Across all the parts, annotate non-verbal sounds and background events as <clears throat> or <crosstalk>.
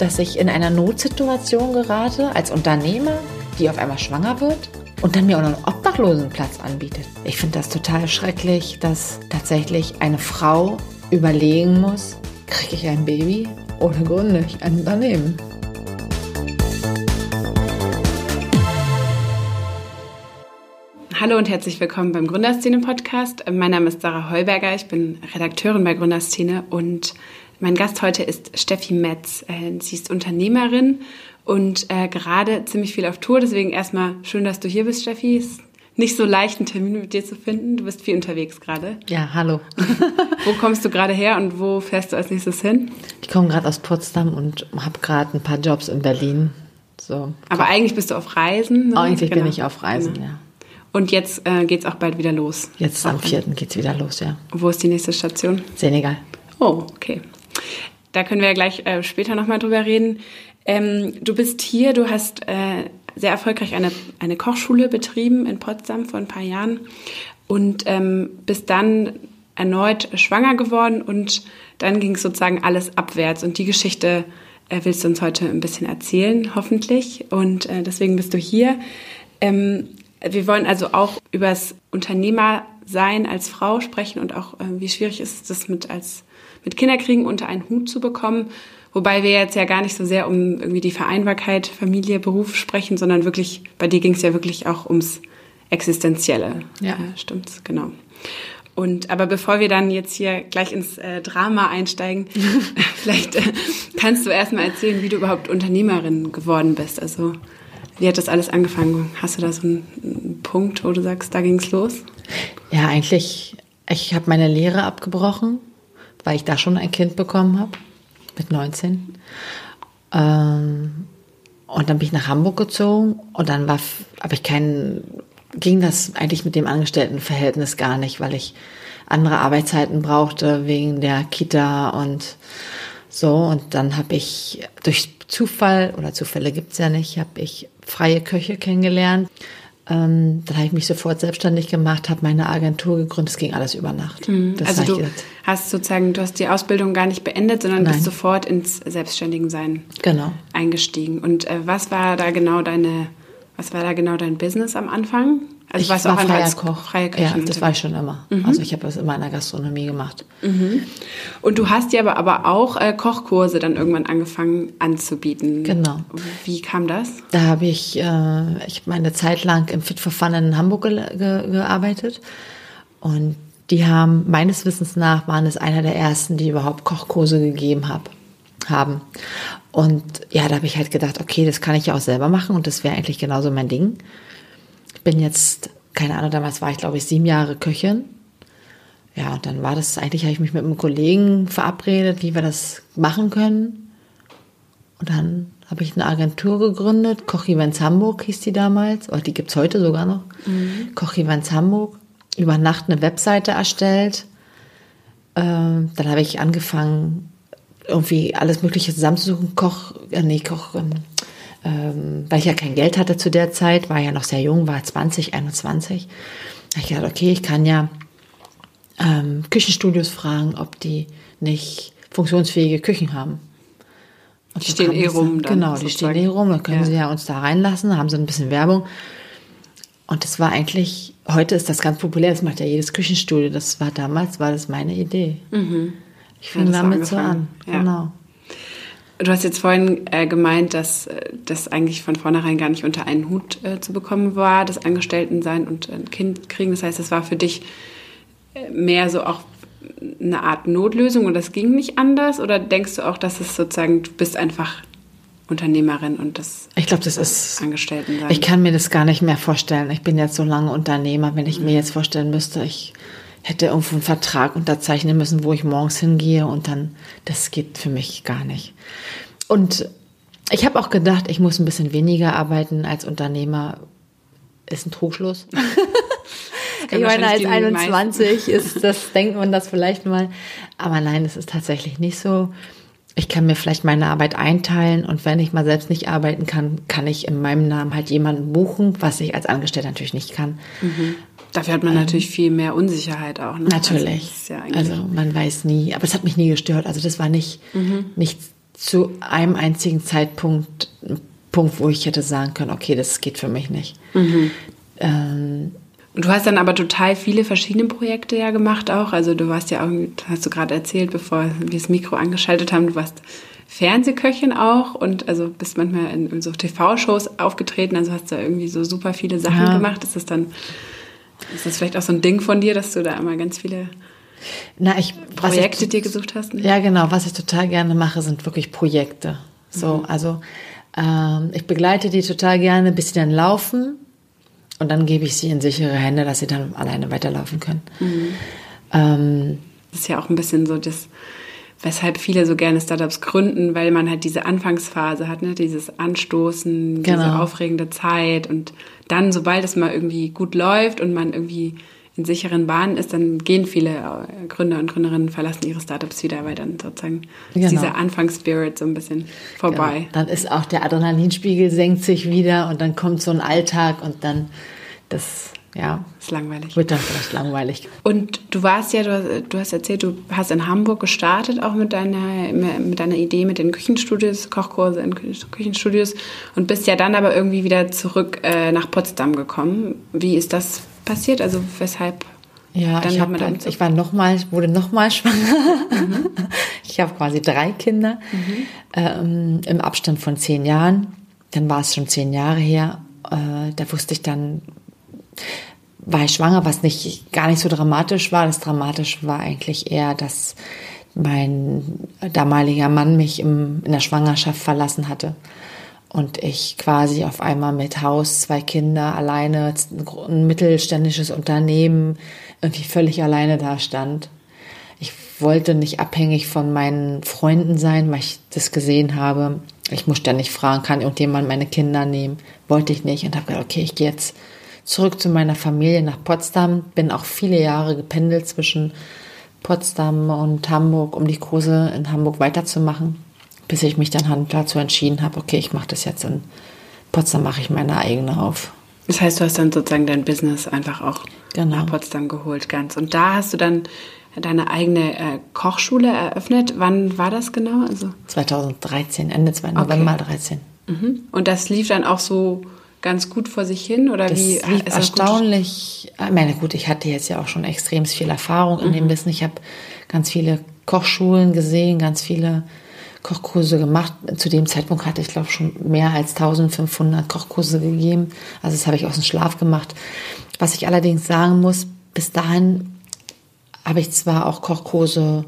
dass ich in einer Notsituation gerate als Unternehmer, die auf einmal schwanger wird und dann mir auch noch einen Obdachlosenplatz anbietet. Ich finde das total schrecklich, dass tatsächlich eine Frau überlegen muss, kriege ich ein Baby oder gründe ich ein Unternehmen. Hallo und herzlich willkommen beim Gründerszene-Podcast. Mein Name ist Sarah Heuberger, ich bin Redakteurin bei Gründerszene und mein Gast heute ist Steffi Metz. Äh, sie ist Unternehmerin und äh, gerade ziemlich viel auf Tour. Deswegen erstmal schön, dass du hier bist, Steffi. Es ist nicht so leicht, einen Termin mit dir zu finden. Du bist viel unterwegs gerade. Ja, hallo. <laughs> wo kommst du gerade her und wo fährst du als nächstes hin? Ich komme gerade aus Potsdam und habe gerade ein paar Jobs in Berlin. So. Aber eigentlich bist du auf Reisen. Ne? Eigentlich genau. bin ich auf Reisen, genau. ja. Und jetzt äh, geht es auch bald wieder los. Jetzt am 4. geht es wieder los, ja. Wo ist die nächste Station? Senegal. Oh, okay. Da können wir ja gleich äh, später nochmal drüber reden. Ähm, du bist hier, du hast äh, sehr erfolgreich eine, eine Kochschule betrieben in Potsdam vor ein paar Jahren und ähm, bist dann erneut schwanger geworden und dann ging es sozusagen alles abwärts. Und die Geschichte äh, willst du uns heute ein bisschen erzählen, hoffentlich. Und äh, deswegen bist du hier. Ähm, wir wollen also auch über das Unternehmersein als Frau sprechen und auch, äh, wie schwierig ist es, das mit als mit Kinderkriegen unter einen Hut zu bekommen. Wobei wir jetzt ja gar nicht so sehr um irgendwie die Vereinbarkeit Familie, Beruf sprechen, sondern wirklich, bei dir ging es ja wirklich auch ums Existenzielle. Ja. Äh, stimmt's, genau. Und aber bevor wir dann jetzt hier gleich ins äh, Drama einsteigen, <laughs> vielleicht äh, kannst du erstmal erzählen, wie du überhaupt Unternehmerin geworden bist. Also wie hat das alles angefangen? Hast du da so einen, Punkt, wo du sagst, da ging's los? Ja, eigentlich, ich habe meine Lehre abgebrochen weil ich da schon ein Kind bekommen habe, mit 19. Ähm, und dann bin ich nach Hamburg gezogen und dann war, habe ich keinen, ging das eigentlich mit dem Angestelltenverhältnis gar nicht, weil ich andere Arbeitszeiten brauchte wegen der Kita und so. Und dann habe ich durch Zufall, oder Zufälle gibt's ja nicht, habe ich freie Köche kennengelernt ähm, dann habe ich mich sofort selbstständig gemacht, habe meine Agentur gegründet. Es ging alles über Nacht. Mhm. also du hast sozusagen, du hast die Ausbildung gar nicht beendet, sondern Nein. bist sofort ins Selbstständigensein genau. eingestiegen. Und äh, was war da genau deine, was war da genau dein Business am Anfang? Also ich war auch freier als Koch. Freie. Ja, das war ich schon immer. Mhm. Also ich habe das immer in der Gastronomie gemacht. Mhm. Und du hast ja aber, aber auch äh, Kochkurse dann irgendwann angefangen anzubieten. Genau. Wie kam das? Da habe ich, äh, ich meine Zeit lang im Fit for Fun in Hamburg ge ge gearbeitet. Und die haben, meines Wissens nach, waren es einer der ersten, die überhaupt Kochkurse gegeben hab, haben. Und ja, da habe ich halt gedacht, okay, das kann ich ja auch selber machen und das wäre eigentlich genauso mein Ding bin jetzt, keine Ahnung, damals war ich glaube ich sieben Jahre Köchin. Ja, und dann war das, eigentlich habe ich mich mit einem Kollegen verabredet, wie wir das machen können. Und dann habe ich eine Agentur gegründet, Koch Events Hamburg hieß die damals, oder die gibt es heute sogar noch. Mhm. Koch Events Hamburg. Über Nacht eine Webseite erstellt. Ähm, dann habe ich angefangen, irgendwie alles Mögliche zusammenzusuchen. Koch, äh, nee, Koch, ähm, ähm, weil ich ja kein Geld hatte zu der Zeit, war ja noch sehr jung, war 20, 21. Da habe ich gedacht, okay, ich kann ja ähm, Küchenstudios fragen, ob die nicht funktionsfähige Küchen haben. Und die stehen eh rum. Dann genau, die sozusagen. stehen eh rum, dann können ja. sie ja uns da reinlassen, haben sie ein bisschen Werbung. Und das war eigentlich, heute ist das ganz populär, das macht ja jedes Küchenstudio. Das war damals, war das meine Idee. Mhm. Ich fing ja, damit so an. Ja. Genau. Du hast jetzt vorhin äh, gemeint, dass äh, das eigentlich von vornherein gar nicht unter einen Hut äh, zu bekommen war, das Angestelltensein und ein Kind kriegen. Das heißt, das war für dich äh, mehr so auch eine Art Notlösung und das ging nicht anders? Oder denkst du auch, dass es sozusagen, du bist einfach Unternehmerin und das ich glaube das ist Angestelltensein. ich kann mir das gar nicht mehr vorstellen ich bin jetzt so lange Unternehmer wenn ich mhm. mir jetzt vorstellen müsste ich hätte irgendwo einen Vertrag unterzeichnen müssen, wo ich morgens hingehe und dann, das geht für mich gar nicht. Und ich habe auch gedacht, ich muss ein bisschen weniger arbeiten als Unternehmer. Ist ein Trugschluss. <laughs> ich meine, als 21 ist das, denkt man das vielleicht mal. Aber nein, das ist tatsächlich nicht so. Ich kann mir vielleicht meine Arbeit einteilen und wenn ich mal selbst nicht arbeiten kann, kann ich in meinem Namen halt jemanden buchen, was ich als Angestellter natürlich nicht kann. Mhm. Dafür hat man ähm, natürlich viel mehr Unsicherheit auch. Ne? Natürlich. Also, ja also, man weiß nie, aber es hat mich nie gestört. Also das war nicht, mhm. nicht zu einem einzigen Zeitpunkt ein Punkt, wo ich hätte sagen können, okay, das geht für mich nicht. Mhm. Ähm, und du hast dann aber total viele verschiedene Projekte ja gemacht auch. Also du warst ja auch, hast du gerade erzählt, bevor wir das Mikro angeschaltet haben, du warst Fernsehköchin auch und also bist manchmal in, in so TV-Shows aufgetreten, also hast du irgendwie so super viele Sachen ja. gemacht. Ist das dann, ist das vielleicht auch so ein Ding von dir, dass du da immer ganz viele Na, ich, Projekte ich, dir gesucht hast? Ne? Ja, genau. Was ich total gerne mache, sind wirklich Projekte. So, mhm. also ähm, ich begleite die total gerne, bis sie dann laufen und dann gebe ich sie in sichere Hände, dass sie dann alleine weiterlaufen können. Mhm. Ähm, das ist ja auch ein bisschen so das weshalb viele so gerne Startups gründen, weil man halt diese Anfangsphase hat, ne? dieses Anstoßen, genau. diese aufregende Zeit und dann, sobald es mal irgendwie gut läuft und man irgendwie in sicheren Bahnen ist, dann gehen viele äh, Gründer und Gründerinnen, verlassen ihre Startups wieder, weil dann sozusagen genau. ist dieser Anfangsspirit so ein bisschen vorbei. Genau. Dann ist auch der Adrenalinspiegel senkt sich wieder und dann kommt so ein Alltag und dann das ja. Ist langweilig. Wird dann vielleicht langweilig. Und du warst ja, du, du, hast erzählt, du hast in Hamburg gestartet, auch mit deiner, mit deiner Idee mit den Küchenstudios, Kochkurse in Küchenstudios und bist ja dann aber irgendwie wieder zurück äh, nach Potsdam gekommen. Wie ist das passiert? Also weshalb? Ja, ich, hab, ich war noch mal, wurde nochmal <laughs> schwanger. Mhm. Ich habe quasi drei Kinder mhm. ähm, im Abstand von zehn Jahren. Dann war es schon zehn Jahre her. Äh, da wusste ich dann, war ich schwanger, was nicht gar nicht so dramatisch war. Das Dramatische war eigentlich eher, dass mein damaliger Mann mich im, in der Schwangerschaft verlassen hatte und ich quasi auf einmal mit Haus, zwei Kinder, alleine, ein mittelständisches Unternehmen, irgendwie völlig alleine da stand. Ich wollte nicht abhängig von meinen Freunden sein, weil ich das gesehen habe. Ich ja nicht fragen, kann irgendjemand meine Kinder nehmen? Wollte ich nicht und habe gedacht, okay, ich gehe jetzt zurück zu meiner Familie nach Potsdam. Bin auch viele Jahre gependelt zwischen Potsdam und Hamburg, um die Kurse in Hamburg weiterzumachen, bis ich mich dann dazu entschieden habe, okay, ich mache das jetzt in Potsdam, mache ich meine eigene auf. Das heißt, du hast dann sozusagen dein Business einfach auch genau. nach Potsdam geholt, ganz. Und da hast du dann deine eigene äh, Kochschule eröffnet. Wann war das genau? Also 2013, Ende 2. November okay. 13. Mhm. Und das lief dann auch so ganz gut vor sich hin oder das wie lief ist erstaunlich. Ich meine gut ich hatte jetzt ja auch schon extrem viel Erfahrung in mhm. dem Wissen. Ich habe ganz viele Kochschulen gesehen ganz viele Kochkurse gemacht. Zu dem Zeitpunkt hatte ich glaube schon mehr als 1500 Kochkurse gegeben. Also das habe ich aus dem Schlaf gemacht. Was ich allerdings sagen muss bis dahin habe ich zwar auch Kochkurse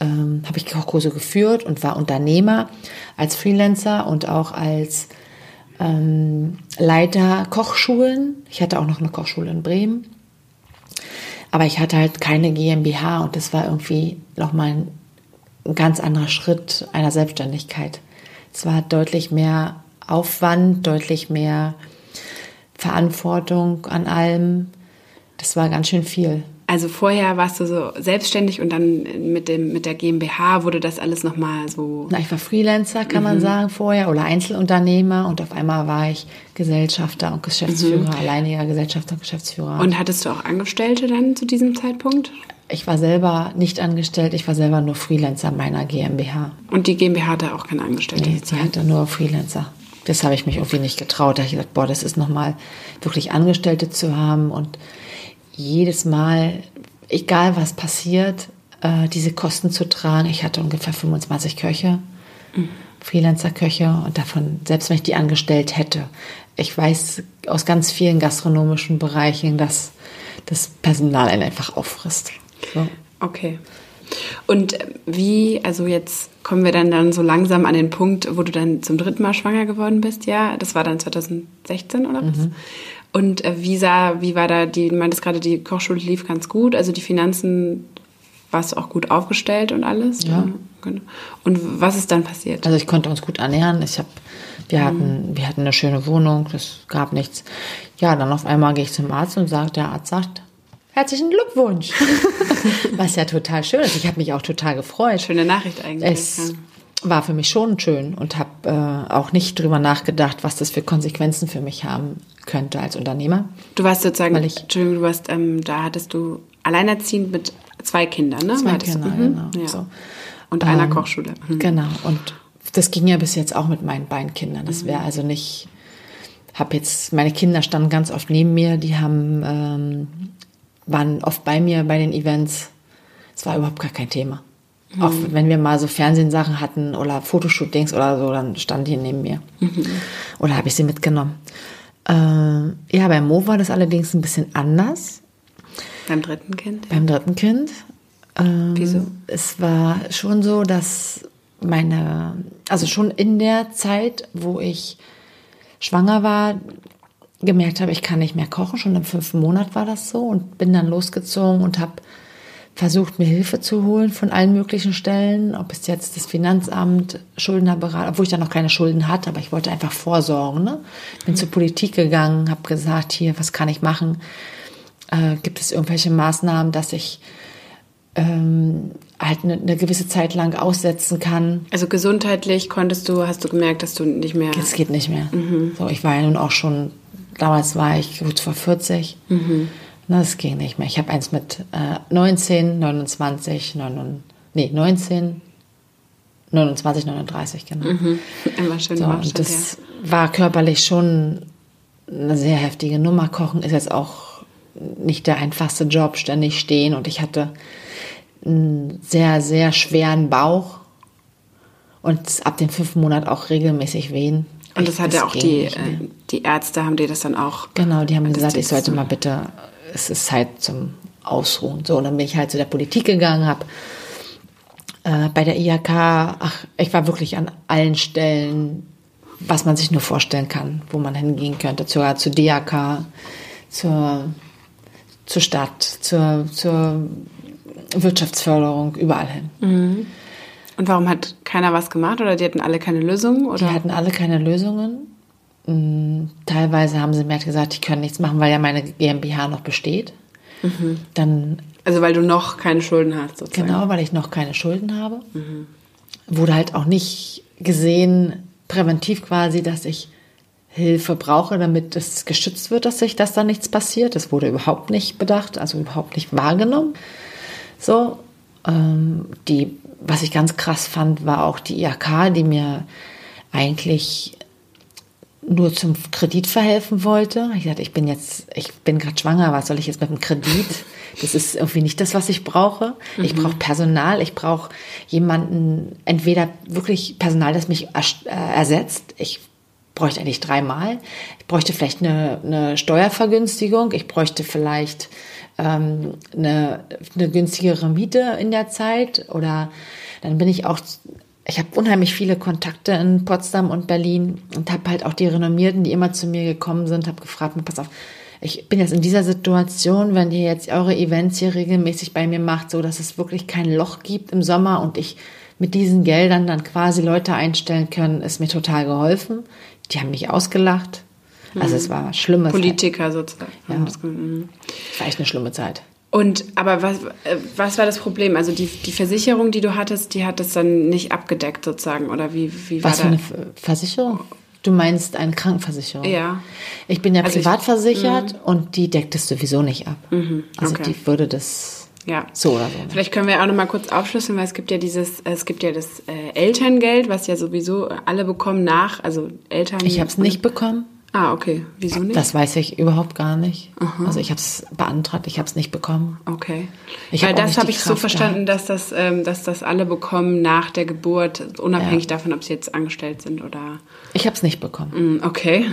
ähm, habe ich Kochkurse geführt und war Unternehmer als Freelancer und auch als ähm, Leiter Kochschulen. Ich hatte auch noch eine Kochschule in Bremen. Aber ich hatte halt keine GmbH und das war irgendwie nochmal ein, ein ganz anderer Schritt einer Selbstständigkeit. Es war deutlich mehr Aufwand, deutlich mehr Verantwortung an allem. Das war ganz schön viel. Also vorher warst du so selbstständig und dann mit dem mit der GmbH wurde das alles noch mal so. Na, ich war Freelancer, kann mhm. man sagen vorher oder Einzelunternehmer und auf einmal war ich Gesellschafter und Geschäftsführer, mhm. alleiniger Gesellschafter und Geschäftsführer. Und hattest du auch Angestellte dann zu diesem Zeitpunkt? Ich war selber nicht angestellt, ich war selber nur Freelancer meiner GmbH. Und die GmbH hatte auch keine Angestellte? Nee, sie hatte nur Freelancer. Das habe ich mich irgendwie nicht getraut. Da habe ich gedacht, boah, das ist nochmal wirklich Angestellte zu haben und jedes Mal, egal was passiert, äh, diese Kosten zu tragen. Ich hatte ungefähr 25 Köche, mhm. Freelancer-Köche und davon, selbst wenn ich die angestellt hätte, ich weiß aus ganz vielen gastronomischen Bereichen, dass das Personal einen einfach auffrisst. So. Okay. Und wie, also jetzt kommen wir dann, dann so langsam an den Punkt, wo du dann zum dritten Mal schwanger geworden bist, ja? Das war dann 2016 oder was? Mhm. Und äh, wie sah, wie war da die, du meintest gerade, die Kochschule lief ganz gut, also die Finanzen warst auch gut aufgestellt und alles? Ja. Genau. Und was ist dann passiert? Also ich konnte uns gut ernähren. Ich habe, wir mhm. hatten, wir hatten eine schöne Wohnung, das gab nichts. Ja, dann auf einmal gehe ich zum Arzt und sage, der Arzt sagt, herzlichen Glückwunsch. <laughs> Was ja total schön ist. Ich habe mich auch total gefreut. Schöne Nachricht eigentlich. Es ja war für mich schon schön und habe äh, auch nicht drüber nachgedacht, was das für Konsequenzen für mich haben könnte als Unternehmer. Du warst sozusagen, Weil ich, Entschuldigung, du warst, ähm, da hattest du alleinerziehend mit zwei Kindern, ne? Zwei Kinder, mhm. genau. Ja. So. Und einer ähm, Kochschule. Mhm. Genau. Und das ging ja bis jetzt auch mit meinen beiden Kindern. Das wäre also nicht, habe jetzt, meine Kinder standen ganz oft neben mir, die haben, ähm, waren oft bei mir bei den Events. Es war überhaupt gar kein Thema. Mhm. Auch wenn wir mal so Fernsehsachen hatten oder Fotoshootings oder so, dann standen die neben mir. Mhm. Oder habe ich sie mitgenommen. Äh, ja, bei Mo war das allerdings ein bisschen anders. Beim dritten Kind? Beim dritten Kind. Ähm, Wieso? Es war schon so, dass meine, also schon in der Zeit, wo ich schwanger war, gemerkt habe, ich kann nicht mehr kochen. Schon im fünften Monat war das so und bin dann losgezogen und habe versucht, mir Hilfe zu holen von allen möglichen Stellen, ob es jetzt das Finanzamt, Schuldnerberater, obwohl ich da noch keine Schulden hatte, aber ich wollte einfach vorsorgen. Ne? Bin mhm. zur Politik gegangen, habe gesagt, hier, was kann ich machen? Äh, gibt es irgendwelche Maßnahmen, dass ich ähm, halt eine, eine, gewisse Zeit lang aussetzen kann. Also gesundheitlich konntest du, hast du gemerkt, dass du nicht mehr. Es geht nicht mehr. Mhm. So, ich war ja nun auch schon, damals war ich gut vor 40. Mhm. Das ging nicht mehr. Ich habe eins mit äh, 19, 29, 9, nee, 19, 29, 39, genau. Mhm. <laughs> Immer schön so, und Das ja. war körperlich schon eine sehr heftige Nummer. Kochen ist jetzt auch nicht der einfachste Job, ständig stehen. Und ich hatte einen sehr, sehr schweren Bauch und ab dem fünften Monat auch regelmäßig Wehen. Und das hat ja auch die, äh, die Ärzte, haben dir das dann auch. Genau, die haben gesagt, ich sollte mal bitte, es ist Zeit zum Ausruhen. So, und dann bin ich halt zu der Politik gegangen, habe äh, bei der IHK, ach, ich war wirklich an allen Stellen, was man sich nur vorstellen kann, wo man hingehen könnte, zur, zur DAK, zur, zur Stadt, zur, zur Wirtschaftsförderung, überall hin. Mhm. Und warum hat keiner was gemacht oder die hatten alle keine Lösungen? Oder? Die hatten alle keine Lösungen. Mm, teilweise haben sie mir halt gesagt, ich kann nichts machen, weil ja meine GmbH noch besteht. Mhm. Dann, also weil du noch keine Schulden hast, sozusagen. Genau, weil ich noch keine Schulden habe. Mhm. Wurde halt auch nicht gesehen, präventiv quasi, dass ich Hilfe brauche, damit es geschützt wird, dass sich, dass da nichts passiert. Das wurde überhaupt nicht bedacht, also überhaupt nicht wahrgenommen. So, ähm, die, was ich ganz krass fand, war auch die IHK, die mir eigentlich nur zum Kredit verhelfen wollte. Ich dachte, ich bin jetzt, ich bin gerade schwanger, was soll ich jetzt mit dem Kredit? Das ist irgendwie nicht das, was ich brauche. Mhm. Ich brauche Personal, ich brauche jemanden, entweder wirklich Personal, das mich äh, ersetzt. Ich bräuchte eigentlich dreimal. Ich bräuchte vielleicht eine, eine Steuervergünstigung. Ich bräuchte vielleicht ähm, eine, eine günstigere Miete in der Zeit oder dann bin ich auch ich habe unheimlich viele Kontakte in Potsdam und Berlin und habe halt auch die Renommierten, die immer zu mir gekommen sind, habe gefragt, pass auf, ich bin jetzt in dieser Situation, wenn ihr jetzt eure Events hier regelmäßig bei mir macht, so dass es wirklich kein Loch gibt im Sommer und ich mit diesen Geldern dann quasi Leute einstellen können, ist mir total geholfen. Die haben mich ausgelacht. Also es war schlimme Politiker Zeit. sozusagen. Ja. Mhm. War echt eine schlimme Zeit. Und aber was, äh, was war das Problem? Also die, die Versicherung, die du hattest, die hat das dann nicht abgedeckt sozusagen oder wie, wie war Was für eine Versicherung? Du meinst eine Krankenversicherung? Ja. Ich bin ja also privat ich, versichert mhm. und die deckt es sowieso nicht ab. Mhm. Also okay. die würde das ja. So oder so. Vielleicht können wir auch noch mal kurz aufschlüsseln, weil es gibt ja dieses, es gibt ja das äh, Elterngeld, was ja sowieso alle bekommen nach, also Eltern. Ich habe es nicht bekommen. Ah, okay. Wieso nicht? Das weiß ich überhaupt gar nicht. Aha. Also ich habe es beantragt, ich habe es nicht bekommen. Okay. Ich Weil hab das habe ich so verstanden, dass das, ähm, dass das alle bekommen nach der Geburt, unabhängig ja. davon, ob sie jetzt angestellt sind oder. Ich habe es nicht bekommen. Mm, okay.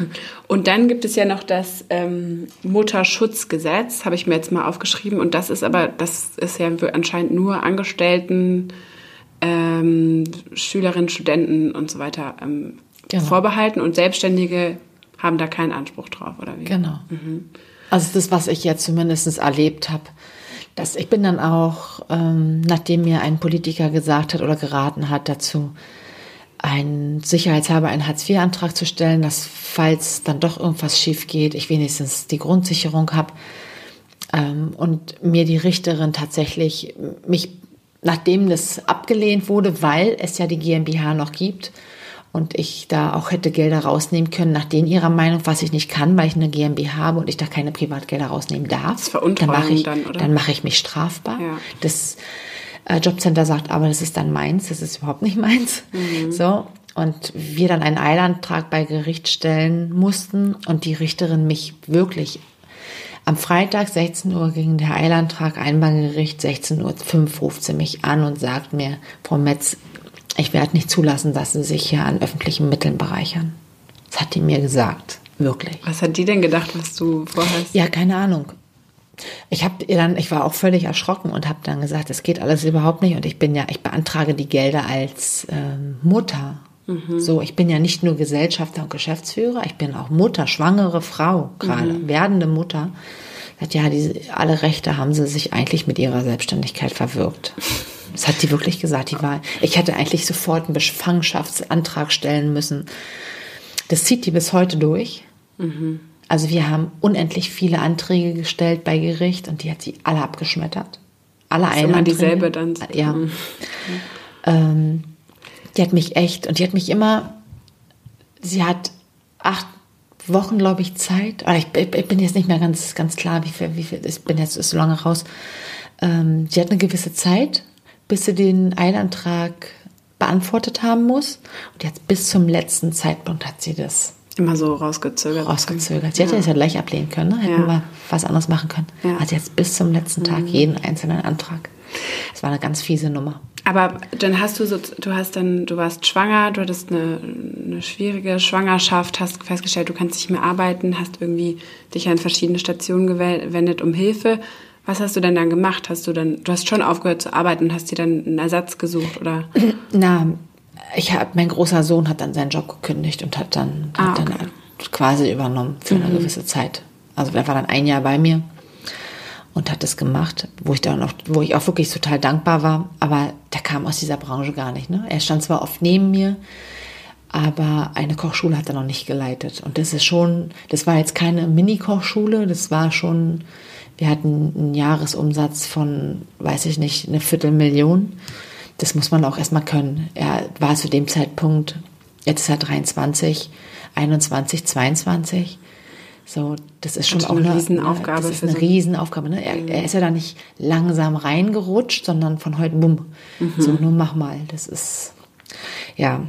Und dann gibt es ja noch das ähm, Mutterschutzgesetz, habe ich mir jetzt mal aufgeschrieben. Und das ist aber, das ist ja anscheinend nur Angestellten, ähm, Schülerinnen, Studenten und so weiter ähm, genau. vorbehalten und Selbstständige haben da keinen Anspruch drauf, oder wie? Genau. Mhm. Also das, was ich jetzt zumindest erlebt habe. Dass ich bin dann auch, ähm, nachdem mir ein Politiker gesagt hat oder geraten hat dazu, einen Sicherheitshaber einen Hartz-IV-Antrag zu stellen, dass falls dann doch irgendwas schief geht, ich wenigstens die Grundsicherung habe. Ähm, und mir die Richterin tatsächlich mich, nachdem das abgelehnt wurde, weil es ja die GmbH noch gibt, und ich da auch hätte Gelder rausnehmen können, nach denen ihrer Meinung, was ich nicht kann, weil ich eine GmbH habe und ich da keine Privatgelder rausnehmen darf. Das dann mache ich, dann, oder? Dann mache ich mich strafbar. Ja. Das äh, Jobcenter sagt aber, das ist dann meins, das ist überhaupt nicht <laughs> meins. Mhm. So und wir dann einen Eilantrag bei Gericht stellen mussten und die Richterin mich wirklich am Freitag 16 Uhr ging der Eilantrag ein beim Gericht, 16.05 Uhr ruft sie mich an und sagt mir, Frau Metz, ich werde nicht zulassen, dass Sie sich hier an öffentlichen Mitteln bereichern. Das hat die mir gesagt, wirklich. Was hat die denn gedacht, was du vorhast? Ja, keine Ahnung. Ich habe dann, ich war auch völlig erschrocken und habe dann gesagt, das geht alles überhaupt nicht und ich bin ja, ich beantrage die Gelder als ähm, Mutter. Mhm. So, ich bin ja nicht nur Gesellschafter und Geschäftsführer, ich bin auch Mutter, schwangere Frau, gerade mhm. werdende Mutter. Sagt, ja, diese, alle Rechte haben sie sich eigentlich mit ihrer Selbstständigkeit verwirkt. <laughs> Das hat die wirklich gesagt. Die war, ich hätte eigentlich sofort einen Befangenschaftsantrag stellen müssen. Das zieht die bis heute durch. Mhm. Also wir haben unendlich viele Anträge gestellt bei Gericht und die hat sie alle abgeschmettert. Alle das ist immer dieselbe dann. Ja. Mhm. Ähm, die hat mich echt, und die hat mich immer, sie hat acht Wochen, glaube ich, Zeit. Aber ich, ich, bin jetzt nicht mehr ganz, ganz klar, wie viel, wie viel, ich bin jetzt so lange raus. Ähm, sie hat eine gewisse Zeit, bis sie den Eilantrag beantwortet haben muss. Und jetzt bis zum letzten Zeitpunkt hat sie das immer so rausgezögert. Rausgezögert. Sie hätte ja. das ja gleich ablehnen können, ne? hätten ja. wir was anderes machen können. Ja. Also jetzt bis zum letzten Tag mhm. jeden einzelnen Antrag. Es war eine ganz fiese Nummer. Aber dann hast du so, du hast dann, du warst schwanger, du hattest eine, eine schwierige Schwangerschaft, hast festgestellt, du kannst nicht mehr arbeiten, hast irgendwie dich an verschiedene Stationen gewendet um Hilfe. Was hast du denn dann gemacht? Hast du dann, du hast schon aufgehört zu arbeiten und hast dir dann einen Ersatz gesucht oder? Na, ich habe, mein großer Sohn hat dann seinen Job gekündigt und hat dann, ah, hat okay. dann quasi übernommen für eine mhm. gewisse Zeit. Also er war dann ein Jahr bei mir und hat das gemacht, wo ich dann auch, wo ich auch wirklich total dankbar war. Aber der kam aus dieser Branche gar nicht. Ne? Er stand zwar oft neben mir, aber eine Kochschule hat er noch nicht geleitet. Und das ist schon, das war jetzt keine Mini-Kochschule, das war schon, wir hatten einen Jahresumsatz von, weiß ich nicht, eine Viertelmillion. Das muss man auch erstmal können. Er war zu dem Zeitpunkt, jetzt ist er 23, 21, 22 so, das ist schon auch eine, Riesenaufgabe. Das ist eine so Riesenaufgabe. Ne? Er, mhm. er, ist ja da nicht langsam reingerutscht, sondern von heute, bumm, mhm. so, nur mach mal. Das ist, ja,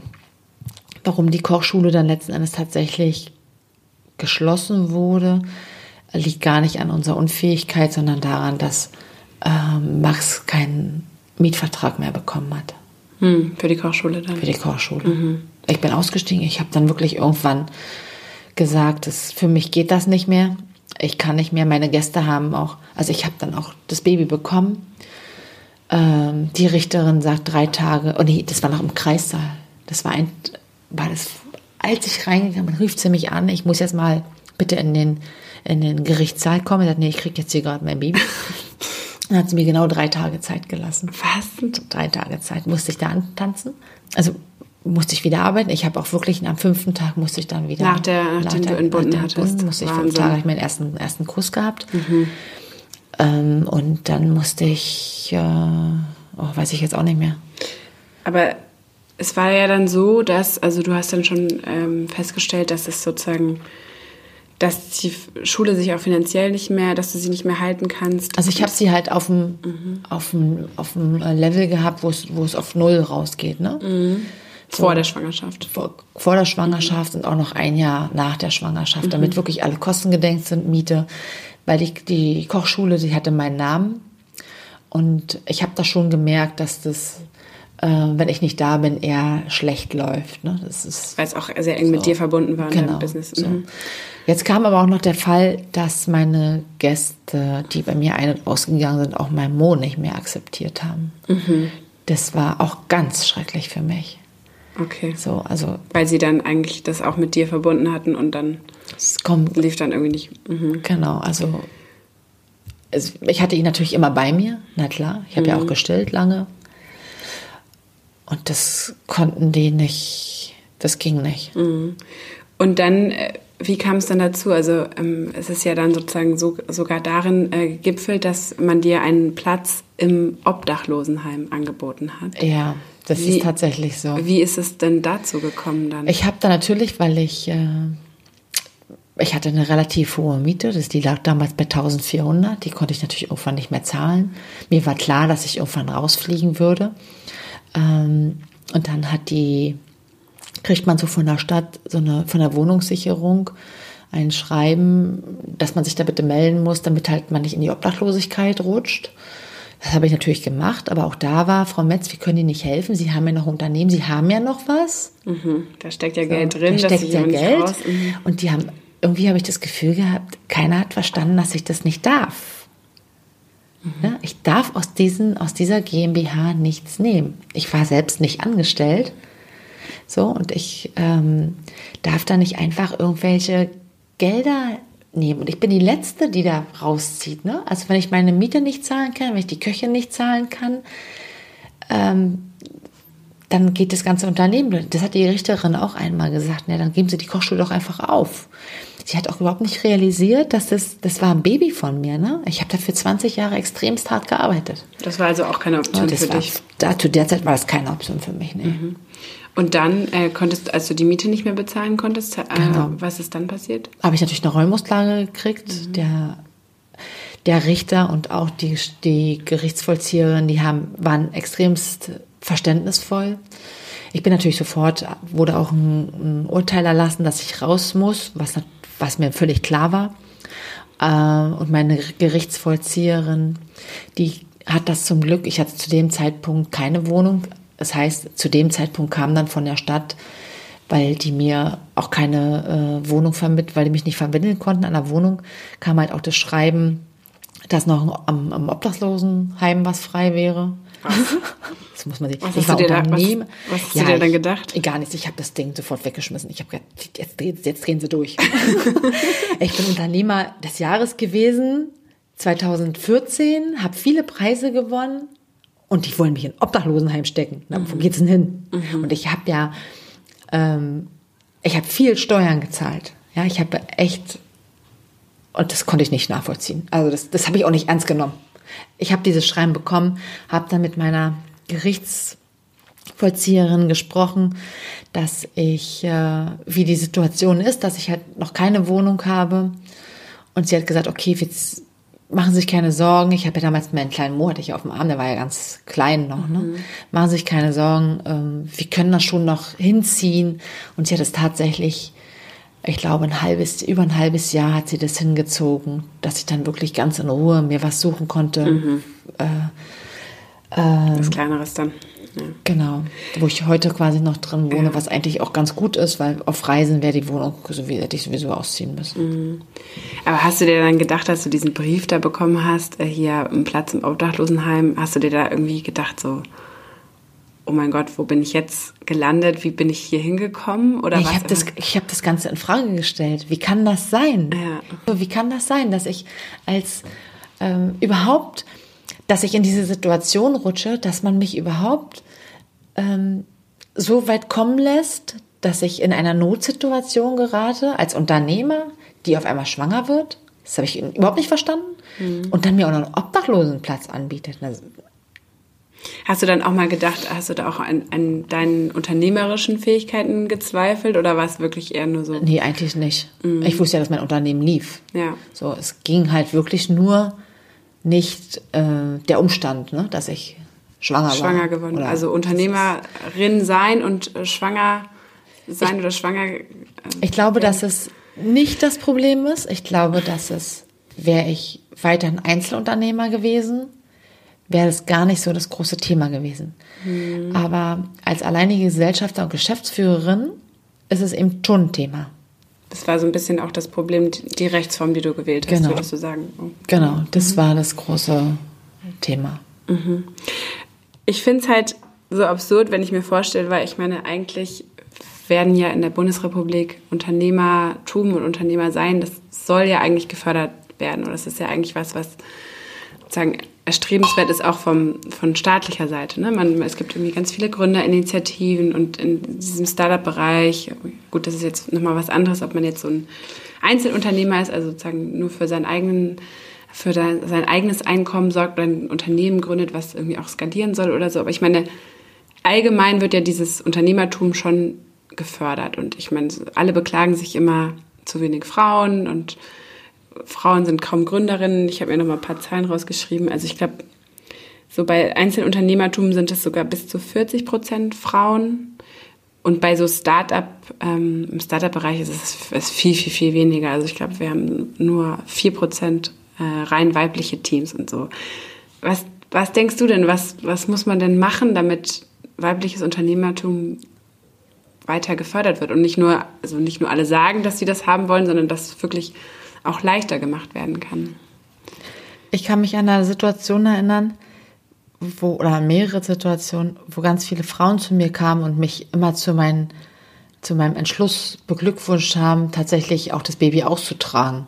warum die Kochschule dann letzten Endes tatsächlich geschlossen wurde, liegt gar nicht an unserer Unfähigkeit, sondern daran, dass ähm, Max keinen Mietvertrag mehr bekommen hat. Hm, für die Kochschule dann? Für die Kochschule. Mhm. Ich bin ausgestiegen. Ich habe dann wirklich irgendwann gesagt, dass für mich geht das nicht mehr. Ich kann nicht mehr. Meine Gäste haben auch, also ich habe dann auch das Baby bekommen. Ähm, die Richterin sagt drei Tage, oh nee, das war noch im Kreissaal. Das war ein, war das, als ich reingegangen bin, rief sie mich an, ich muss jetzt mal bitte in den, in den Gerichtssaal kommen. Ich sagte, nee, ich kriege jetzt hier gerade mein Baby. <laughs> Dann hat sie mir genau drei Tage Zeit gelassen. Was? Drei Tage Zeit. Musste ich da antanzen. Also musste ich wieder arbeiten. Ich habe auch wirklich am fünften Tag musste ich dann wieder. Nach der, nachdem nach du entbunden nach hattest. musste ich fünf Tage, ich meinen ersten, ersten Kuss gehabt. Mhm. Ähm, und dann musste ich, äh, oh, weiß ich jetzt auch nicht mehr. Aber es war ja dann so, dass, also du hast dann schon ähm, festgestellt, dass es sozusagen dass die Schule sich auch finanziell nicht mehr, dass du sie nicht mehr halten kannst. Also ich habe sie halt auf dem, mhm. auf dem, auf dem Level gehabt, wo es, wo es auf Null rausgeht, ne? Mhm. Vor der Schwangerschaft. Vor, vor der Schwangerschaft mhm. und auch noch ein Jahr nach der Schwangerschaft, mhm. damit wirklich alle Kosten gedenkt sind, Miete. Weil die, die Kochschule, die hatte meinen Namen. Und ich habe da schon gemerkt, dass das, äh, wenn ich nicht da bin, eher schlecht läuft. Ne? Das ist Weil es auch sehr eng so. mit dir verbunden war in genau, deinem Business. So. Mhm. Jetzt kam aber auch noch der Fall, dass meine Gäste, die bei mir ein- und ausgegangen sind, auch meinen Mo nicht mehr akzeptiert haben. Mhm. Das war auch ganz schrecklich für mich. Okay. So, also. Weil sie dann eigentlich das auch mit dir verbunden hatten und dann es kommt, lief dann irgendwie nicht. Mhm. Genau, also es, ich hatte ihn natürlich immer bei mir, na klar. Ich habe mhm. ja auch gestillt lange. Und das konnten die nicht, das ging nicht. Mhm. Und dann, äh, wie kam es dann dazu? Also ähm, es ist ja dann sozusagen so, sogar darin äh, gegipfelt, dass man dir einen Platz im Obdachlosenheim angeboten hat. Ja. Das wie, ist tatsächlich so. Wie ist es denn dazu gekommen dann? Ich habe da natürlich, weil ich, äh, ich hatte eine relativ hohe Miete, das, die lag damals bei 1400, die konnte ich natürlich irgendwann nicht mehr zahlen. Mir war klar, dass ich irgendwann rausfliegen würde. Ähm, und dann hat die kriegt man so von der Stadt, so eine, von der Wohnungssicherung ein Schreiben, dass man sich da bitte melden muss, damit halt man nicht in die Obdachlosigkeit rutscht. Das habe ich natürlich gemacht, aber auch da war, Frau Metz, wir können Ihnen nicht helfen. Sie haben ja noch Unternehmen, Sie haben ja noch was. Mhm, da steckt ja so, Geld drin. Da steckt ja Geld. Mhm. Und die haben, irgendwie habe ich das Gefühl gehabt, keiner hat verstanden, dass ich das nicht darf. Mhm. Ja, ich darf aus, diesen, aus dieser GmbH nichts nehmen. Ich war selbst nicht angestellt. So, und ich ähm, darf da nicht einfach irgendwelche Gelder nehmen. Und ich bin die Letzte, die da rauszieht. Ne? Also wenn ich meine Miete nicht zahlen kann, wenn ich die Köche nicht zahlen kann, ähm, dann geht das ganze Unternehmen. Das hat die Richterin auch einmal gesagt. Ne, dann geben Sie die Kochschule doch einfach auf. Sie hat auch überhaupt nicht realisiert, dass das, das war ein Baby von mir. Ne? Ich habe dafür 20 Jahre extremst hart gearbeitet. Das war also auch keine Option ja, für war, dich? Da, zu der Zeit war das keine Option für mich. Ne? Mhm. Und dann äh, konntest, als du die Miete nicht mehr bezahlen konntest, äh, genau. was ist dann passiert? Habe ich natürlich eine Räumungsklage gekriegt. Mhm. Der, der Richter und auch die, die Gerichtsvollzieherin, die haben, waren extremst verständnisvoll. Ich bin natürlich sofort, wurde auch ein, ein Urteil erlassen, dass ich raus muss, was, was mir völlig klar war. Äh, und meine Gerichtsvollzieherin, die hat das zum Glück, ich hatte zu dem Zeitpunkt keine Wohnung, das heißt, zu dem Zeitpunkt kam dann von der Stadt, weil die mir auch keine äh, Wohnung vermittelt, weil die mich nicht vermitteln konnten an der Wohnung, kam halt auch das Schreiben, dass noch am, am Obdachlosenheim was frei wäre. <laughs> Das muss man sich. Was ich war Unternehmen. Da, was, was hast ja, du dir dann gedacht? Ich, gar nichts. Ich habe das Ding sofort weggeschmissen. Ich habe gedacht, jetzt, jetzt drehen sie durch. <laughs> <laughs> ich bin Unternehmer des Jahres gewesen, 2014, habe viele Preise gewonnen und die wollen mich in Obdachlosenheim stecken. Na, mhm. Wo geht's denn hin? Mhm. Und ich habe ja, ähm, ich habe viel Steuern gezahlt. Ja, ich habe echt, und das konnte ich nicht nachvollziehen. Also das, das habe ich auch nicht ernst genommen. Ich habe dieses Schreiben bekommen, habe dann mit meiner Gerichtsvollzieherin gesprochen, dass ich, äh, wie die Situation ist, dass ich halt noch keine Wohnung habe. Und sie hat gesagt, okay, jetzt machen Sie sich keine Sorgen. Ich habe ja damals meinen kleinen Mo hatte ich auf dem Arm, der war ja ganz klein noch. Ne? Mhm. Machen Sie sich keine Sorgen. Ähm, wir können das schon noch hinziehen. Und sie hat es tatsächlich, ich glaube, ein halbes, über ein halbes Jahr hat sie das hingezogen, dass ich dann wirklich ganz in Ruhe mir was suchen konnte. Mhm. Äh, äh, was Kleineres dann. Ja. Genau, wo ich heute quasi noch drin wohne, ja. was eigentlich auch ganz gut ist, weil auf Reisen wäre die Wohnung so wie hätte ich sowieso ausziehen müssen. Mhm. Aber hast du dir dann gedacht, dass du diesen Brief da bekommen hast, äh, hier einen Platz im Obdachlosenheim, hast du dir da irgendwie gedacht so, oh mein Gott, wo bin ich jetzt gelandet? Wie bin ich hier hingekommen? Oder ich habe das, ich hab das Ganze in Frage gestellt. Wie kann das sein? Ja. Wie kann das sein, dass ich als ähm, überhaupt dass ich in diese Situation rutsche, dass man mich überhaupt ähm, so weit kommen lässt, dass ich in einer Notsituation gerate als Unternehmer, die auf einmal schwanger wird. Das habe ich überhaupt nicht verstanden. Mhm. Und dann mir auch noch einen Obdachlosenplatz anbietet. Hast du dann auch mal gedacht, hast du da auch an, an, deinen unternehmerischen Fähigkeiten gezweifelt oder war es wirklich eher nur so? Nee, eigentlich nicht. Mhm. Ich wusste ja, dass mein Unternehmen lief. Ja. So, es ging halt wirklich nur nicht äh, der Umstand, ne, dass ich schwanger, schwanger war. geworden. Oder also Unternehmerin sein und äh, schwanger sein ich, oder schwanger. Äh, ich glaube, dass es nicht das Problem ist. Ich glaube, dass es, wäre ich weiterhin Einzelunternehmer gewesen, wäre es gar nicht so das große Thema gewesen. Hm. Aber als alleinige Gesellschafter und Geschäftsführerin ist es eben schon ein Thema. Das war so ein bisschen auch das Problem, die Rechtsform, die du gewählt hast, genau. würdest du sagen. Oh. Genau, das mhm. war das große Thema. Mhm. Ich finde es halt so absurd, wenn ich mir vorstelle, weil ich meine, eigentlich werden ja in der Bundesrepublik Unternehmertum und Unternehmer sein, das soll ja eigentlich gefördert werden. Und das ist ja eigentlich was, was sozusagen erstrebenswert ist auch vom, von staatlicher Seite. Ne? Man, es gibt irgendwie ganz viele Gründerinitiativen und in diesem Startup-Bereich, gut, das ist jetzt nochmal was anderes, ob man jetzt so ein Einzelunternehmer ist, also sozusagen nur für seinen eigenen für sein eigenes Einkommen sorgt oder ein Unternehmen gründet, was irgendwie auch skalieren soll oder so. Aber ich meine, allgemein wird ja dieses Unternehmertum schon gefördert. Und ich meine, alle beklagen sich immer zu wenig Frauen und Frauen sind kaum Gründerinnen. Ich habe mir noch mal ein paar Zahlen rausgeschrieben. Also ich glaube, so bei Einzelunternehmertum sind es sogar bis zu 40 Prozent Frauen. Und bei so Startup, ähm, im Startup-Bereich ist es ist viel, viel, viel weniger. Also ich glaube, wir haben nur 4% äh, rein weibliche Teams und so. Was, was denkst du denn, was, was muss man denn machen, damit weibliches Unternehmertum weiter gefördert wird und nicht nur, also nicht nur alle sagen, dass sie das haben wollen, sondern dass wirklich auch leichter gemacht werden kann? Ich kann mich an eine Situation erinnern, wo, oder mehrere Situationen, wo ganz viele Frauen zu mir kamen und mich immer zu, meinen, zu meinem Entschluss beglückwünscht haben, tatsächlich auch das Baby auszutragen.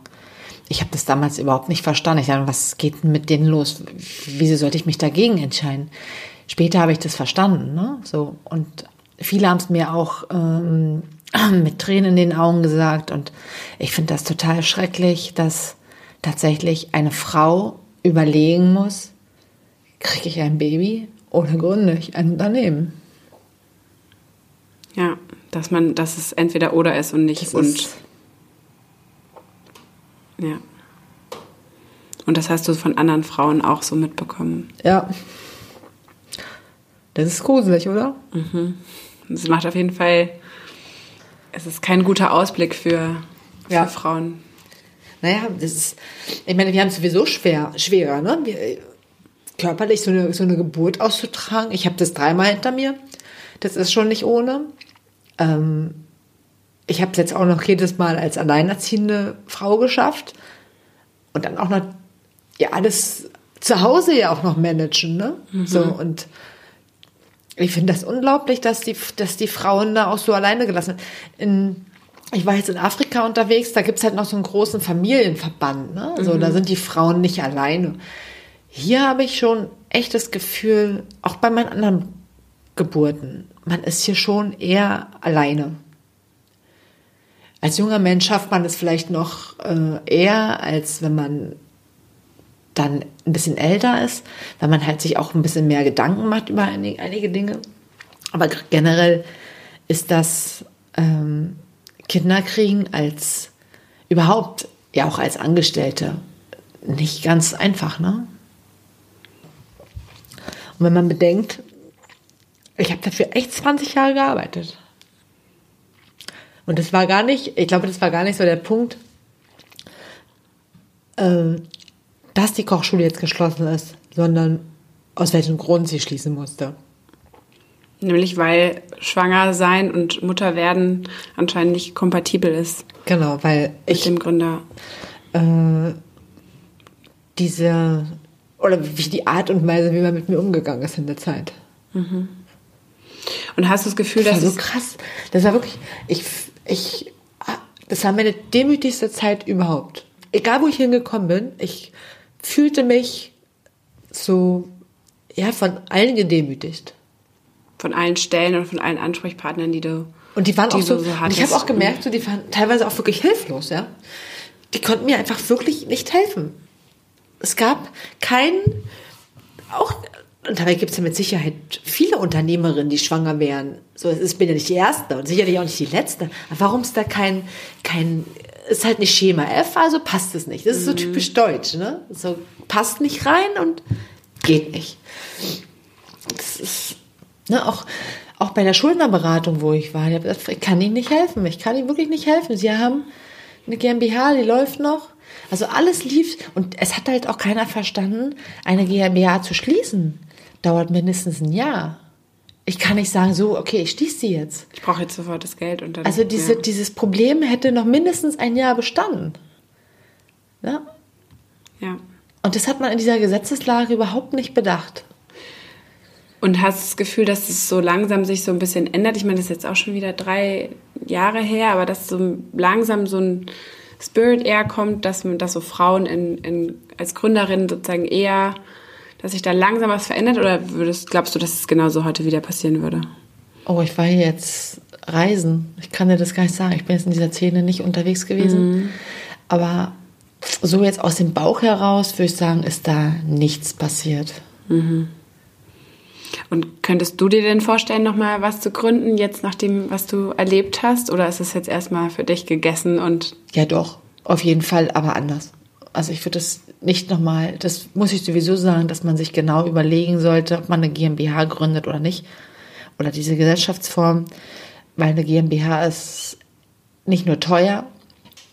Ich habe das damals überhaupt nicht verstanden. Ich dachte, was geht mit denen los? Wieso sollte ich mich dagegen entscheiden? Später habe ich das verstanden, ne? So und viele haben es mir auch ähm, <clears throat> mit Tränen in den Augen gesagt und ich finde das total schrecklich, dass tatsächlich eine Frau überlegen muss, kriege ich ein Baby oder gründe ich ein Unternehmen? Ja, dass man, dass es entweder oder ist und nicht das und. ja. Und das hast du von anderen Frauen auch so mitbekommen. Ja. Das ist gruselig, oder? Mhm. Es macht auf jeden Fall, es ist kein guter Ausblick für, für ja. Frauen. Naja, das ist, ich meine, wir haben es sowieso schwer, schwerer, ne? Wir, körperlich so eine, so eine Geburt auszutragen. Ich habe das dreimal hinter mir. Das ist schon nicht ohne. Ähm, ich habe es jetzt auch noch jedes Mal als alleinerziehende Frau geschafft. Und dann auch noch, ja, alles zu Hause ja auch noch managen, ne? Mhm. So, und ich finde das unglaublich, dass die, dass die Frauen da auch so alleine gelassen werden. ich war jetzt in Afrika unterwegs, da gibt es halt noch so einen großen Familienverband, ne? So, mhm. da sind die Frauen nicht alleine. Hier habe ich schon echt das Gefühl, auch bei meinen anderen Geburten, man ist hier schon eher alleine. Als junger Mensch schafft man es vielleicht noch äh, eher, als wenn man dann ein bisschen älter ist, weil man halt sich auch ein bisschen mehr Gedanken macht über einige, Dinge. Aber generell ist das ähm, Kinderkriegen als überhaupt, ja auch als Angestellte, nicht ganz einfach, ne? Und wenn man bedenkt, ich habe dafür echt 20 Jahre gearbeitet. Und das war gar nicht, ich glaube, das war gar nicht so der Punkt, äh, dass die Kochschule jetzt geschlossen ist, sondern aus welchem Grund sie schließen musste. Nämlich weil schwanger sein und Mutter werden anscheinend nicht kompatibel ist. Genau, weil mit ich dem Gründer äh, diese oder wie die Art und Weise, wie man mit mir umgegangen ist in der Zeit. Mhm. Und hast du das Gefühl, das dass. Das war so krass. Das war wirklich, ich, ich, das war meine demütigste Zeit überhaupt. Egal, wo ich hingekommen bin, ich fühlte mich so, ja, von allen gedemütigt. Von allen Stellen und von allen Ansprechpartnern, die du. Und die waren die auch so, so und ich habe auch gemerkt, so, die waren teilweise auch wirklich hilflos, ja. Die konnten mir einfach wirklich nicht helfen. Es gab keinen, auch, und dabei gibt es ja mit Sicherheit viele Unternehmerinnen, die schwanger wären. So, es bin ja nicht die erste und sicherlich auch nicht die letzte. Aber warum ist da kein, kein, ist halt nicht Schema F, also passt es nicht. Das ist so mhm. typisch deutsch, ne? So, passt nicht rein und geht nicht. Das ist, ne, auch, auch bei der Schuldnerberatung, wo ich war, ich, gesagt, ich kann Ihnen nicht helfen. Ich kann Ihnen wirklich nicht helfen. Sie haben eine GmbH, die läuft noch. Also alles lief und es hat halt auch keiner verstanden, eine GmbH zu schließen. Dauert mindestens ein Jahr. Ich kann nicht sagen, so, okay, ich schließe sie jetzt. Ich brauche jetzt sofort das Geld. Und dann, also diese, ja. dieses Problem hätte noch mindestens ein Jahr bestanden. Ja? Ja. Und das hat man in dieser Gesetzeslage überhaupt nicht bedacht. Und hast das Gefühl, dass es so langsam sich so ein bisschen ändert? Ich meine, das ist jetzt auch schon wieder drei Jahre her, aber dass so langsam so ein Spirit eher kommt, dass, dass so Frauen in, in, als Gründerinnen sozusagen eher, dass sich da langsam was verändert oder würdest, glaubst du, dass es genauso heute wieder passieren würde? Oh, ich war jetzt reisen. Ich kann dir das gar nicht sagen. Ich bin jetzt in dieser Szene nicht unterwegs gewesen. Mhm. Aber so jetzt aus dem Bauch heraus würde ich sagen, ist da nichts passiert. Mhm. Und könntest du dir denn vorstellen, nochmal was zu gründen, jetzt nach dem, was du erlebt hast? Oder ist es jetzt erstmal für dich gegessen und. Ja, doch, auf jeden Fall, aber anders. Also ich würde das nicht nochmal, das muss ich sowieso sagen, dass man sich genau überlegen sollte, ob man eine GmbH gründet oder nicht. Oder diese Gesellschaftsform. weil eine GmbH ist nicht nur teuer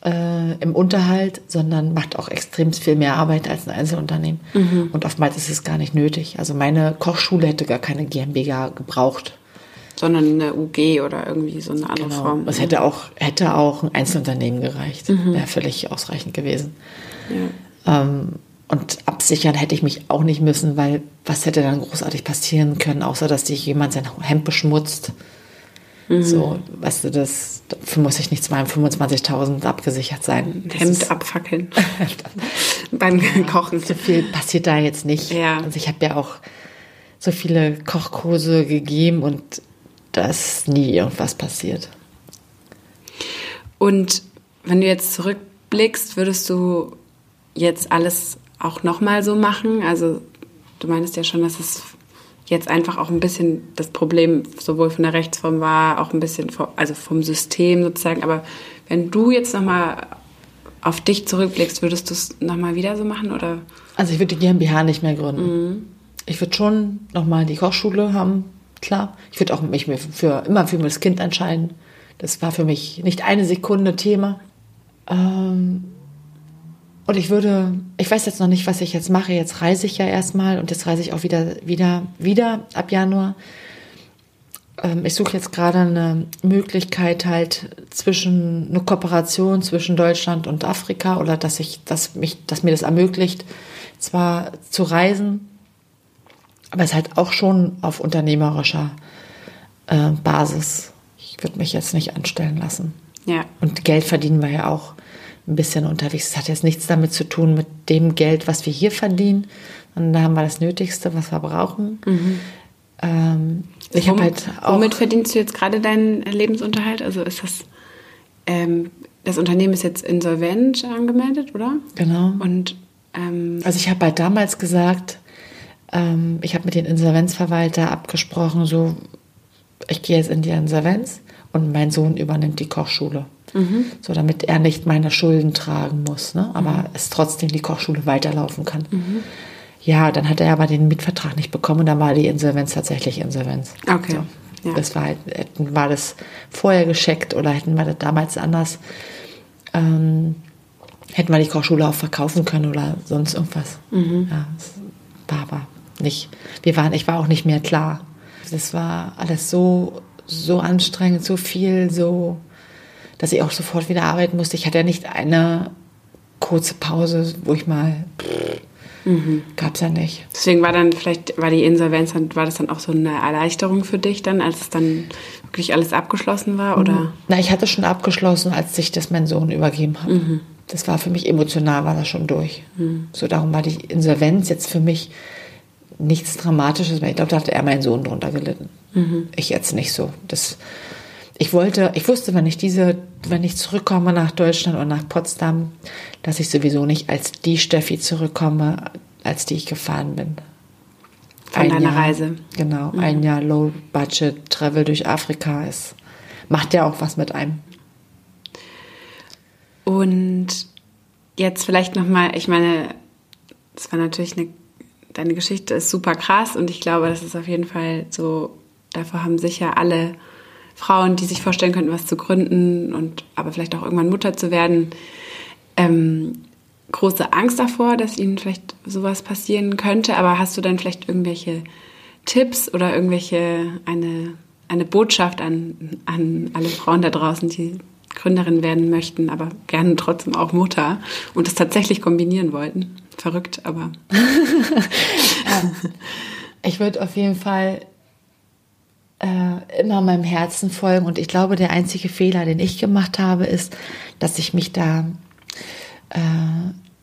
äh, im Unterhalt, sondern macht auch extrem viel mehr Arbeit als ein Einzelunternehmen. Mhm. Und oftmals ist es gar nicht nötig. Also meine Kochschule hätte gar keine GmbH gebraucht. Sondern eine UG oder irgendwie so eine andere genau. Form. Es hätte auch, hätte auch ein Einzelunternehmen gereicht. Mhm. Wäre völlig ausreichend gewesen. Ja. Ähm, und absichern hätte ich mich auch nicht müssen, weil was hätte dann großartig passieren können, außer dass sich jemand sein Hemd beschmutzt. Mhm. So, weißt du, das, dafür muss ich nicht 25.000 abgesichert sein. Das Hemd abfackeln. <laughs> Beim Kochen. So viel passiert da jetzt nicht. Ja. Also ich habe ja auch so viele Kochkurse gegeben und da ist nie irgendwas passiert. Und wenn du jetzt zurückblickst, würdest du jetzt alles auch nochmal so machen? Also du meinst ja schon, dass es jetzt einfach auch ein bisschen das Problem sowohl von der Rechtsform war, auch ein bisschen vom, also vom System sozusagen. Aber wenn du jetzt nochmal auf dich zurückblickst, würdest du es nochmal wieder so machen? Oder? Also ich würde die GmbH nicht mehr gründen. Mhm. Ich würde schon nochmal die Kochschule haben, klar. Ich würde auch mich für, immer für das Kind entscheiden. Das war für mich nicht eine Sekunde Thema. Ähm, und ich würde, ich weiß jetzt noch nicht, was ich jetzt mache. Jetzt reise ich ja erstmal und jetzt reise ich auch wieder, wieder, wieder ab Januar. Ähm, ich suche jetzt gerade eine Möglichkeit halt zwischen, eine Kooperation zwischen Deutschland und Afrika oder dass ich, dass mich, dass mir das ermöglicht, zwar zu reisen, aber es halt auch schon auf unternehmerischer äh, Basis. Ich würde mich jetzt nicht anstellen lassen. Ja. Und Geld verdienen wir ja auch ein bisschen unterwegs. Das hat jetzt nichts damit zu tun mit dem Geld, was wir hier verdienen. Und da haben wir das Nötigste, was wir brauchen. Mhm. Ähm, ich Wom halt auch, womit verdienst du jetzt gerade deinen Lebensunterhalt? Also ist das ähm, das Unternehmen ist jetzt insolvent angemeldet, oder? Genau. Und ähm, also ich habe halt damals gesagt, ähm, ich habe mit den Insolvenzverwalter abgesprochen, so ich gehe jetzt in die Insolvenz und mein Sohn übernimmt die Kochschule. Mhm. So damit er nicht meine Schulden tragen muss, ne? aber mhm. es trotzdem die Kochschule weiterlaufen kann. Mhm. Ja, dann hat er aber den Mietvertrag nicht bekommen und dann war die Insolvenz tatsächlich Insolvenz. Okay. So. Ja. Das war halt, hätten war das vorher gescheckt oder hätten wir das damals anders, ähm, hätten wir die Kochschule auch verkaufen können oder sonst irgendwas. Mhm. Ja, das war aber nicht. Wir waren, ich war auch nicht mehr klar. Das war alles so, so anstrengend, so viel, so dass ich auch sofort wieder arbeiten musste. Ich hatte ja nicht eine kurze Pause, wo ich mal mhm. gab es ja nicht. Deswegen war dann vielleicht war die Insolvenz war das dann auch so eine Erleichterung für dich dann, als es dann wirklich alles abgeschlossen war oder? Mhm. Na, ich hatte schon abgeschlossen, als ich das meinen Sohn übergeben habe. Mhm. Das war für mich emotional war das schon durch. Mhm. So darum war die Insolvenz jetzt für mich nichts Dramatisches, weil ich glaube, da hatte er meinen Sohn drunter gelitten. Mhm. Ich jetzt nicht so. Das ich wollte, ich wusste, wenn ich diese, wenn ich zurückkomme nach Deutschland und nach Potsdam, dass ich sowieso nicht als die Steffi zurückkomme, als die ich gefahren bin. Von ein deiner Jahr, Reise. Genau, mhm. ein Jahr Low Budget Travel durch Afrika ist, macht ja auch was mit einem. Und jetzt vielleicht nochmal, ich meine, das war natürlich eine, deine Geschichte ist super krass und ich glaube, das ist auf jeden Fall so, davor haben sicher alle Frauen, die sich vorstellen könnten, was zu gründen und aber vielleicht auch irgendwann Mutter zu werden, ähm, große Angst davor, dass ihnen vielleicht sowas passieren könnte. Aber hast du dann vielleicht irgendwelche Tipps oder irgendwelche eine, eine Botschaft an, an alle Frauen da draußen, die Gründerin werden möchten, aber gerne trotzdem auch Mutter und das tatsächlich kombinieren wollten? Verrückt, aber. <laughs> ich würde auf jeden Fall äh, immer meinem Herzen folgen. Und ich glaube, der einzige Fehler, den ich gemacht habe, ist, dass ich mich da äh,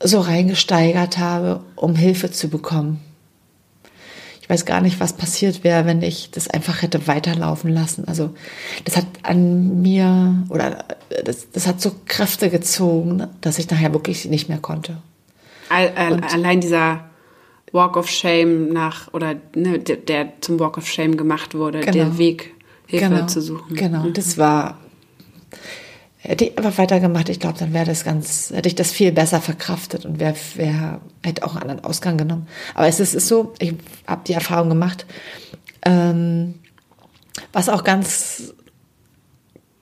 so reingesteigert habe, um Hilfe zu bekommen. Ich weiß gar nicht, was passiert wäre, wenn ich das einfach hätte weiterlaufen lassen. Also das hat an mir oder das, das hat so Kräfte gezogen, dass ich nachher wirklich nicht mehr konnte. All, all, allein dieser Walk of Shame nach, oder ne, der, der, zum Walk of Shame gemacht wurde, genau. der Weg, Hilfe genau. zu suchen. Genau, mhm. das war, hätte ich einfach weitergemacht, ich glaube, dann wäre das ganz, hätte ich das viel besser verkraftet und wer, wer hätte auch einen anderen Ausgang genommen. Aber es ist, ist so, ich habe die Erfahrung gemacht, ähm, was auch ganz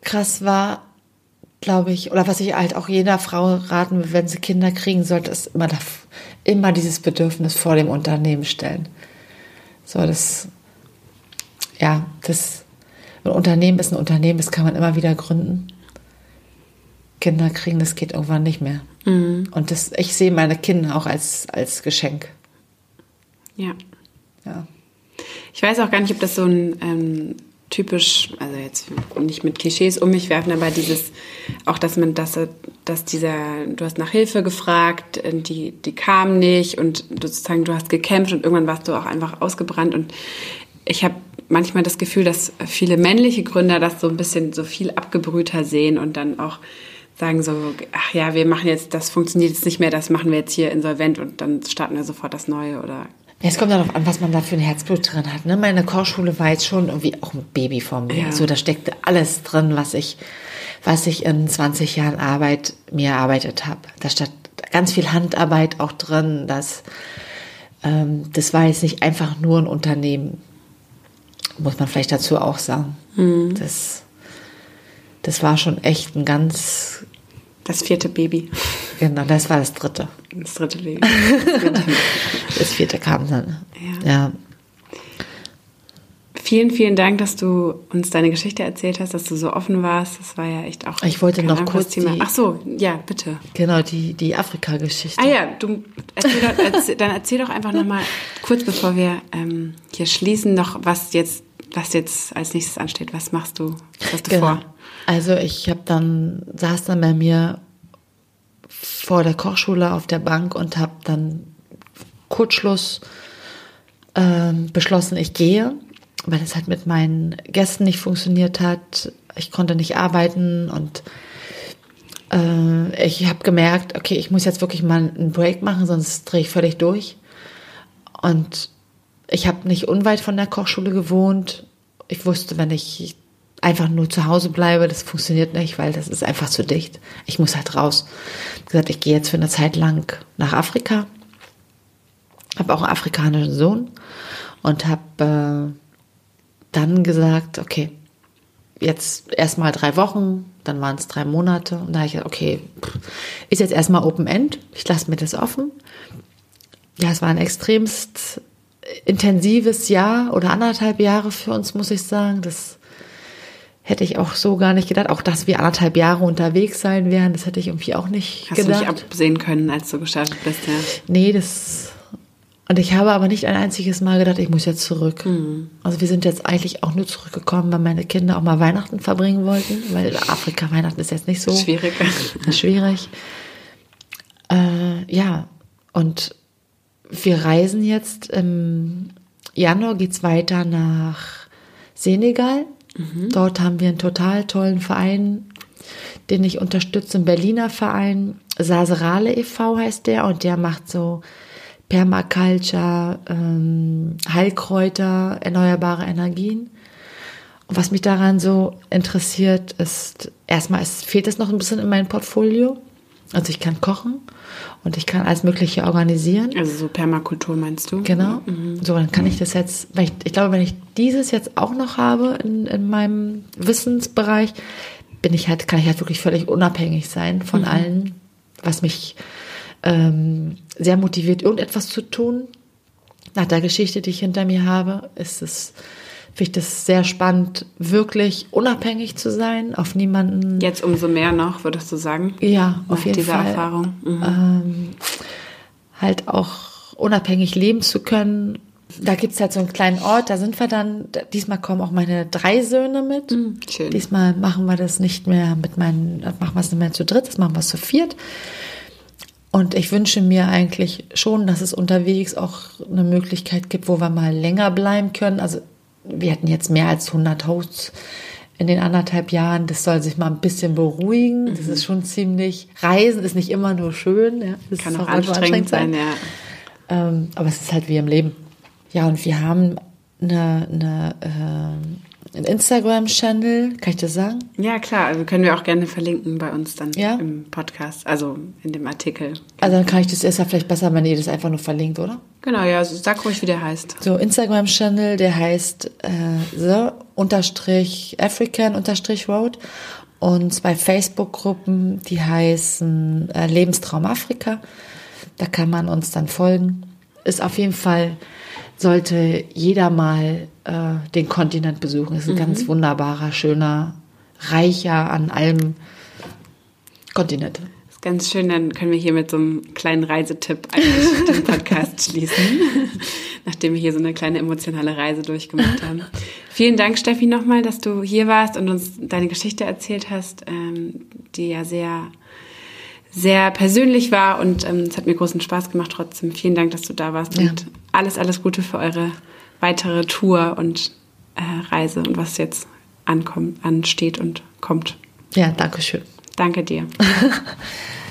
krass war, glaube ich, oder was ich halt auch jeder Frau raten will, wenn sie Kinder kriegen sollte, ist immer, immer dieses Bedürfnis vor dem Unternehmen stellen. So, das, ja, das, ein Unternehmen ist ein Unternehmen, das kann man immer wieder gründen. Kinder kriegen, das geht irgendwann nicht mehr. Mhm. Und das, ich sehe meine Kinder auch als, als Geschenk. Ja. Ja. Ich weiß auch gar nicht, ob das so ein ähm, typisch, also jetzt nicht mit Klischees um mich werfen, aber dieses, auch dass man, dass, dass dieser, du hast nach Hilfe gefragt, die, die kam nicht und sozusagen du hast gekämpft und irgendwann warst du auch einfach ausgebrannt. Und ich habe manchmal das Gefühl, dass viele männliche Gründer das so ein bisschen so viel abgebrühter sehen und dann auch sagen so, ach ja, wir machen jetzt, das funktioniert jetzt nicht mehr, das machen wir jetzt hier insolvent und dann starten wir sofort das Neue oder es kommt darauf an, was man da für ein Herzblut drin hat. Ne? Meine Kochschule war jetzt schon irgendwie auch ein Baby von mir. Ja. So, da steckte alles drin, was ich, was ich in 20 Jahren Arbeit mir erarbeitet habe. Da stand ganz viel Handarbeit auch drin. Das, ähm, das war jetzt nicht einfach nur ein Unternehmen. Muss man vielleicht dazu auch sagen. Mhm. Das, das war schon echt ein ganz. Das vierte Baby. Genau, das war das dritte. Das dritte Baby. <laughs> Das, vierte kam dann. Ja. ja. Vielen, vielen Dank, dass du uns deine Geschichte erzählt hast, dass du so offen warst. Das war ja echt auch. Ich wollte noch kurz Thema. Die, Ach so, ja, bitte. Genau, die, die Afrika-Geschichte. Ah ja, du erzähl doch, erzähl, dann erzähl doch einfach noch mal kurz, bevor wir ähm, hier schließen, noch was jetzt, was jetzt als nächstes ansteht. Was machst du? Was hast du genau. vor? Also ich habe dann saß dann bei mir vor der Kochschule auf der Bank und habe dann Kurzschluss ähm, beschlossen, ich gehe, weil es halt mit meinen Gästen nicht funktioniert hat. Ich konnte nicht arbeiten und äh, ich habe gemerkt, okay, ich muss jetzt wirklich mal einen Break machen, sonst drehe ich völlig durch. Und ich habe nicht unweit von der Kochschule gewohnt. Ich wusste, wenn ich einfach nur zu Hause bleibe, das funktioniert nicht, weil das ist einfach zu dicht. Ich muss halt raus. Ich gesagt, ich gehe jetzt für eine Zeit lang nach Afrika. Habe auch einen afrikanischen Sohn und habe äh, dann gesagt, okay, jetzt erstmal drei Wochen, dann waren es drei Monate und da habe ich gesagt, okay, ist jetzt erstmal Open End, ich lasse mir das offen. Ja, es war ein extremst intensives Jahr oder anderthalb Jahre für uns, muss ich sagen. Das hätte ich auch so gar nicht gedacht. Auch, dass wir anderthalb Jahre unterwegs sein werden, das hätte ich irgendwie auch nicht Hast gedacht. Hast du nicht absehen können, als du gestartet bist, ja? Nee, das... Und ich habe aber nicht ein einziges Mal gedacht, ich muss jetzt zurück. Mhm. Also wir sind jetzt eigentlich auch nur zurückgekommen, weil meine Kinder auch mal Weihnachten verbringen wollten, weil Afrika Weihnachten ist jetzt nicht so schwierig. <laughs> schwierig. Äh, ja, und wir reisen jetzt im Januar geht's weiter nach Senegal Mhm. Dort haben wir einen total tollen Verein, den ich unterstütze, ein Berliner Verein, Saserale e.V. heißt der und der macht so Permaculture, ähm, Heilkräuter, erneuerbare Energien. Und was mich daran so interessiert, ist, erstmal es fehlt es noch ein bisschen in meinem Portfolio. Also ich kann kochen und ich kann alles Mögliche organisieren. Also so Permakultur meinst du? Genau. Mhm. So, dann kann ich das jetzt, ich, ich, glaube, wenn ich dieses jetzt auch noch habe in, in meinem Wissensbereich, bin ich halt, kann ich halt wirklich völlig unabhängig sein von mhm. allen, was mich ähm, sehr motiviert, irgendetwas zu tun. Nach der Geschichte, die ich hinter mir habe, ist es finde ich das sehr spannend, wirklich unabhängig zu sein, auf niemanden. Jetzt umso mehr noch, würdest du sagen? Ja, auf jeden dieser Fall. Erfahrung. Mhm. Ähm, halt auch unabhängig leben zu können. Da gibt es halt so einen kleinen Ort, da sind wir dann, diesmal kommen auch meine drei Söhne mit. Mhm, schön. Diesmal machen wir das nicht mehr mit meinen, machen wir es nicht mehr zu dritt, das machen wir zu viert. Und ich wünsche mir eigentlich schon, dass es unterwegs auch eine Möglichkeit gibt, wo wir mal länger bleiben können. Also wir hatten jetzt mehr als 100 Hosts in den anderthalb Jahren. Das soll sich mal ein bisschen beruhigen. Das ist schon ziemlich. Reisen ist nicht immer nur schön. Ja. Das Kann auch anstrengend, sein, sein, ja. Ähm, aber es ist halt wie im Leben. Ja, und wir haben eine, eine, äh, einen Instagram-Channel, kann ich das sagen? Ja, klar. Also können wir auch gerne verlinken bei uns dann Ja? im Podcast, also in dem Artikel. Also dann kann ich das erst ja vielleicht besser, wenn ihr das einfach nur verlinkt, oder? Genau, ja, also sag ruhig, wie der heißt. So, Instagram-Channel, der heißt äh, The unterstrich African unterstrich Road und zwei Facebook-Gruppen, die heißen äh, Lebenstraum Afrika. Da kann man uns dann folgen. Ist auf jeden Fall, sollte jeder mal äh, den Kontinent besuchen. Ist ein ganz wunderbarer, schöner, reicher an allem Kontinent. ist ganz schön, dann können wir hier mit so einem kleinen Reisetipp eigentlich <laughs> den Podcast schließen, <laughs> nachdem wir hier so eine kleine emotionale Reise durchgemacht haben. Vielen Dank, Steffi, nochmal, dass du hier warst und uns deine Geschichte erzählt hast, ähm, die ja sehr, sehr persönlich war und ähm, es hat mir großen Spaß gemacht trotzdem. Vielen Dank, dass du da warst Ja. und alles, alles Gute für eure weitere Tour und äh, Reise und was jetzt ankommt, ansteht und kommt. Ja, danke schön. Danke dir. <laughs>